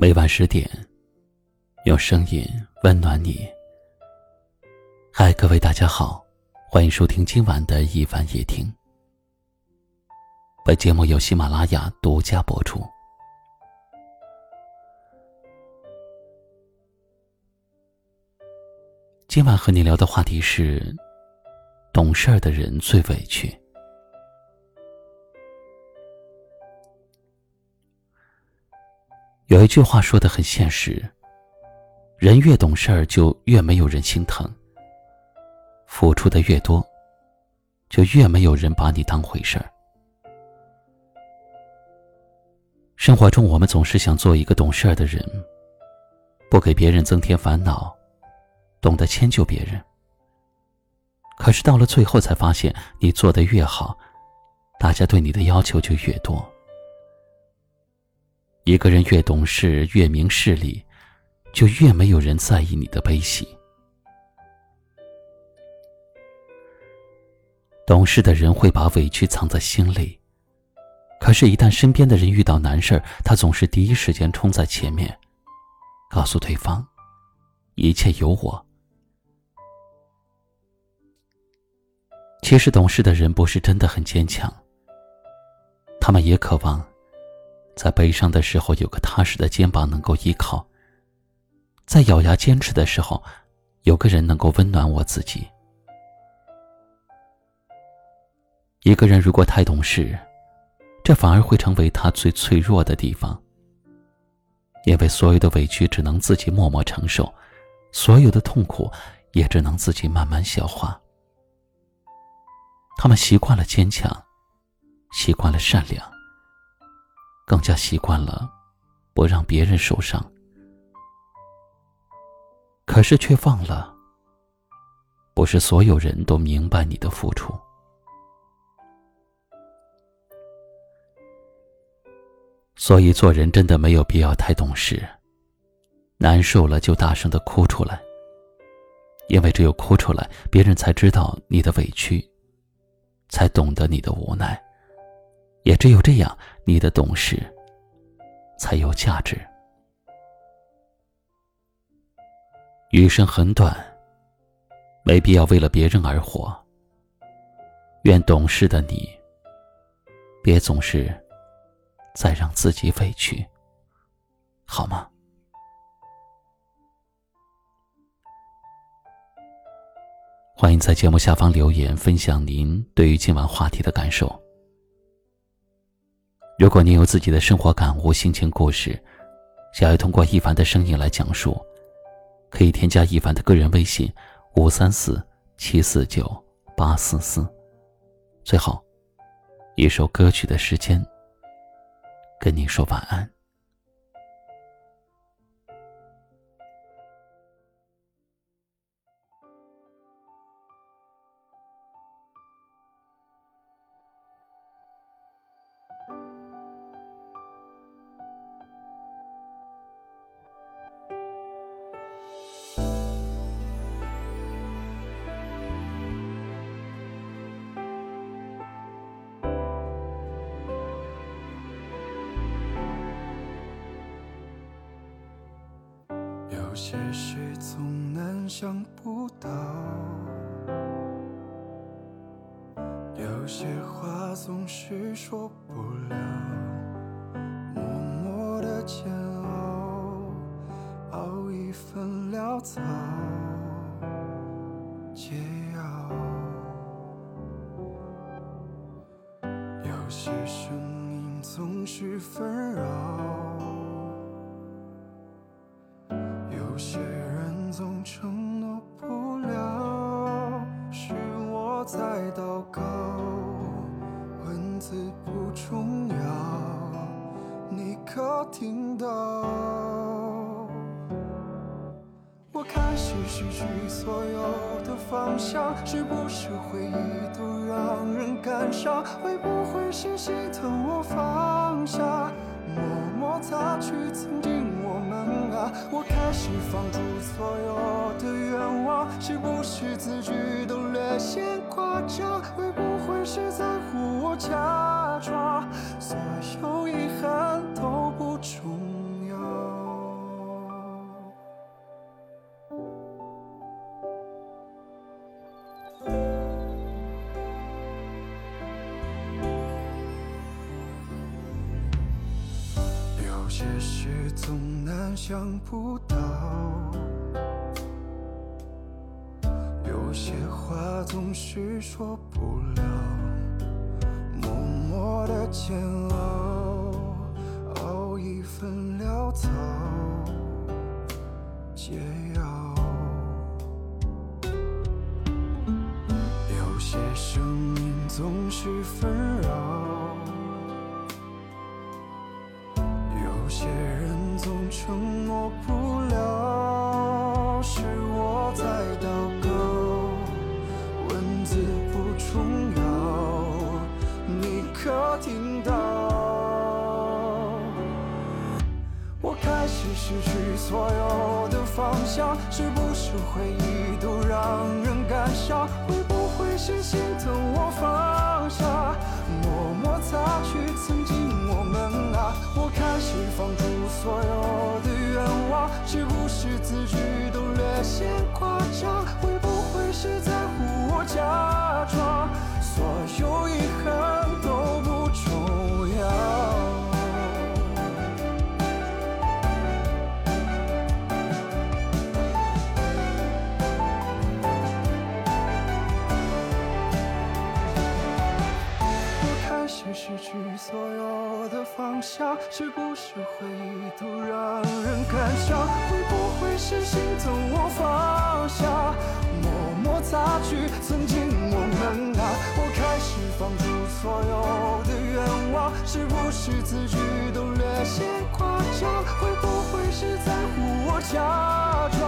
每晚十点，用声音温暖你。嗨，各位大家好，欢迎收听今晚的一晚夜听。本节目由喜马拉雅独家播出。今晚和你聊的话题是：懂事儿的人最委屈。有一句话说的很现实：人越懂事儿，就越没有人心疼；付出的越多，就越没有人把你当回事儿。生活中，我们总是想做一个懂事儿的人，不给别人增添烦恼，懂得迁就别人。可是到了最后，才发现你做的越好，大家对你的要求就越多。一个人越懂事，越明事理，就越没有人在意你的悲喜。懂事的人会把委屈藏在心里，可是，一旦身边的人遇到难事儿，他总是第一时间冲在前面，告诉对方：“一切有我。”其实，懂事的人不是真的很坚强，他们也渴望。在悲伤的时候，有个踏实的肩膀能够依靠；在咬牙坚持的时候，有个人能够温暖我自己。一个人如果太懂事，这反而会成为他最脆弱的地方，因为所有的委屈只能自己默默承受，所有的痛苦也只能自己慢慢消化。他们习惯了坚强，习惯了善良。更加习惯了不让别人受伤，可是却忘了，不是所有人都明白你的付出。所以做人真的没有必要太懂事，难受了就大声的哭出来，因为只有哭出来，别人才知道你的委屈，才懂得你的无奈。也只有这样，你的懂事才有价值。余生很短，没必要为了别人而活。愿懂事的你，别总是再让自己委屈，好吗？欢迎在节目下方留言，分享您对于今晚话题的感受。如果您有自己的生活感悟、心情故事，想要通过一凡的声音来讲述，可以添加一凡的个人微信：五三四七四九八四四。最后，一首歌曲的时间，跟你说晚安。有些事总难想不到，有些话总是说不了，默默的煎熬，熬一份潦草解药。有些声音总是纷扰。在祷告。文字不重要，你可听到？我开始失去所有的方向，是不是回忆都让人感伤？会不会是心疼我放下，默默擦去曾经？我们啊？我开始放逐所有的愿望，是不是自己这会不会是在乎我假装所有遗憾都不重要？有些事总难想不到。有些。话总是说不了，默默的煎熬，熬一份潦草解药。有些声音总是纷扰。有些人总承诺不重要，你可听到？我开始失去所有的方向，是不是回忆都让人感伤？会不会是心疼我放下，默默擦去曾经我们啊？我开始放逐所有的愿望，是不是字句失去所有的方向，是不是回忆都让人感伤？会不会是心疼我放下，默默擦去曾经我们啊？我开始放逐所有的愿望，是不是字句都略显夸张？会不会是在乎我假装，